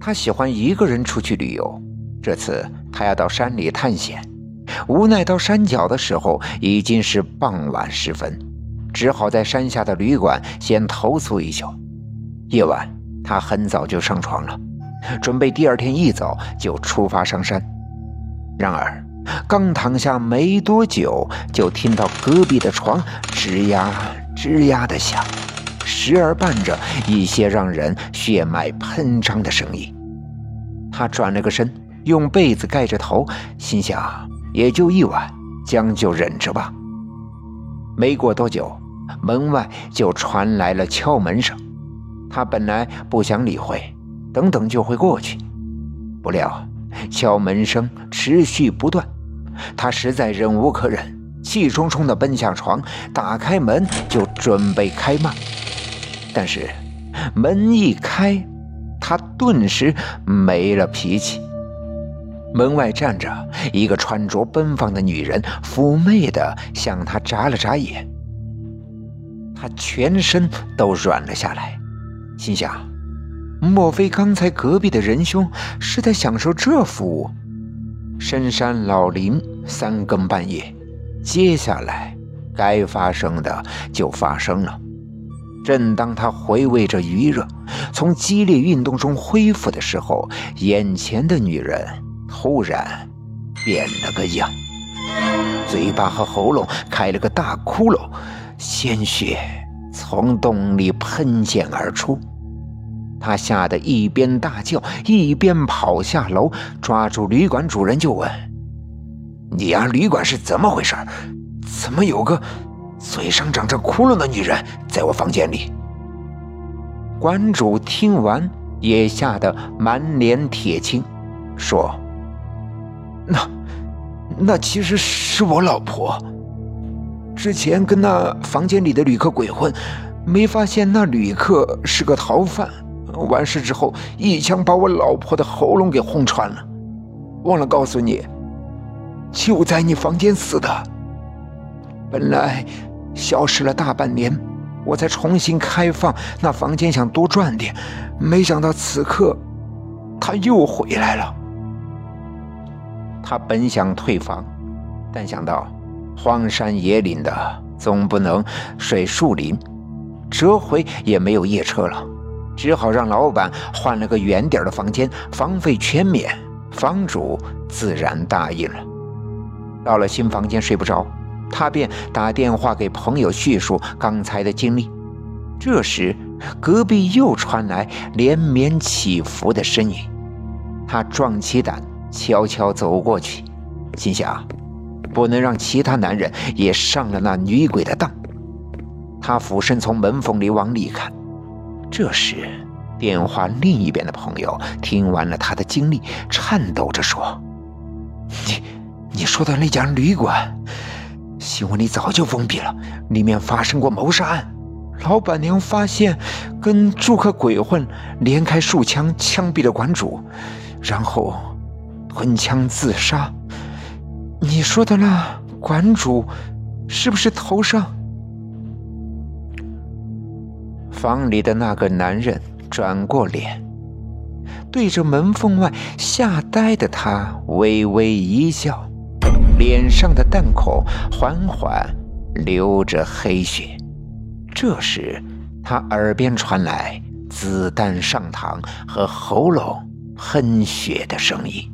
他喜欢一个人出去旅游。这次他要到山里探险，无奈到山脚的时候已经是傍晚时分，只好在山下的旅馆先投宿一宿。夜晚，他很早就上床了，准备第二天一早就出发上山。然而，刚躺下没多久，就听到隔壁的床吱呀吱呀的响，时而伴着一些让人血脉喷张的声音。他转了个身。用被子盖着头，心想也就一晚，将就忍着吧。没过多久，门外就传来了敲门声。他本来不想理会，等等就会过去。不料敲门声持续不断，他实在忍无可忍，气冲冲地奔下床，打开门就准备开骂。但是门一开，他顿时没了脾气。门外站着一个穿着奔放的女人，妩媚地向他眨了眨眼。他全身都软了下来，心想：莫非刚才隔壁的仁兄是在享受这服务？深山老林，三更半夜，接下来该发生的就发生了。正当他回味着余热，从激烈运动中恢复的时候，眼前的女人。突然变了个样，嘴巴和喉咙开了个大窟窿，鲜血从洞里喷溅而出。他吓得一边大叫，一边跑下楼，抓住旅馆主人就问：“你家旅馆是怎么回事？怎么有个嘴上长着窟窿的女人在我房间里？”馆主听完也吓得满脸铁青，说。那，那其实是我老婆。之前跟那房间里的旅客鬼混，没发现那旅客是个逃犯。完事之后，一枪把我老婆的喉咙给轰穿了。忘了告诉你，就在你房间死的。本来消失了大半年，我才重新开放那房间，想多赚点。没想到此刻，他又回来了。他本想退房，但想到荒山野岭的，总不能睡树林，折回也没有夜车了，只好让老板换了个远点的房间，房费全免。房主自然答应了。到了新房间睡不着，他便打电话给朋友叙述刚才的经历。这时，隔壁又传来连绵起伏的声音，他壮起胆。悄悄走过去，心想，不能让其他男人也上了那女鬼的当。他俯身从门缝里往里看。这时，电话另一边的朋友听完了他的经历，颤抖着说：“你，你说的那家旅馆，新闻里早就封闭了，里面发生过谋杀案，老板娘发现跟住客鬼混，连开数枪枪毙了馆主，然后。”吞枪自杀。你说的那馆主，是不是头上？房里的那个男人转过脸，对着门缝外吓呆的他微微一笑，脸上的弹孔缓缓流着黑血。这时，他耳边传来子弹上膛和喉咙喷血的声音。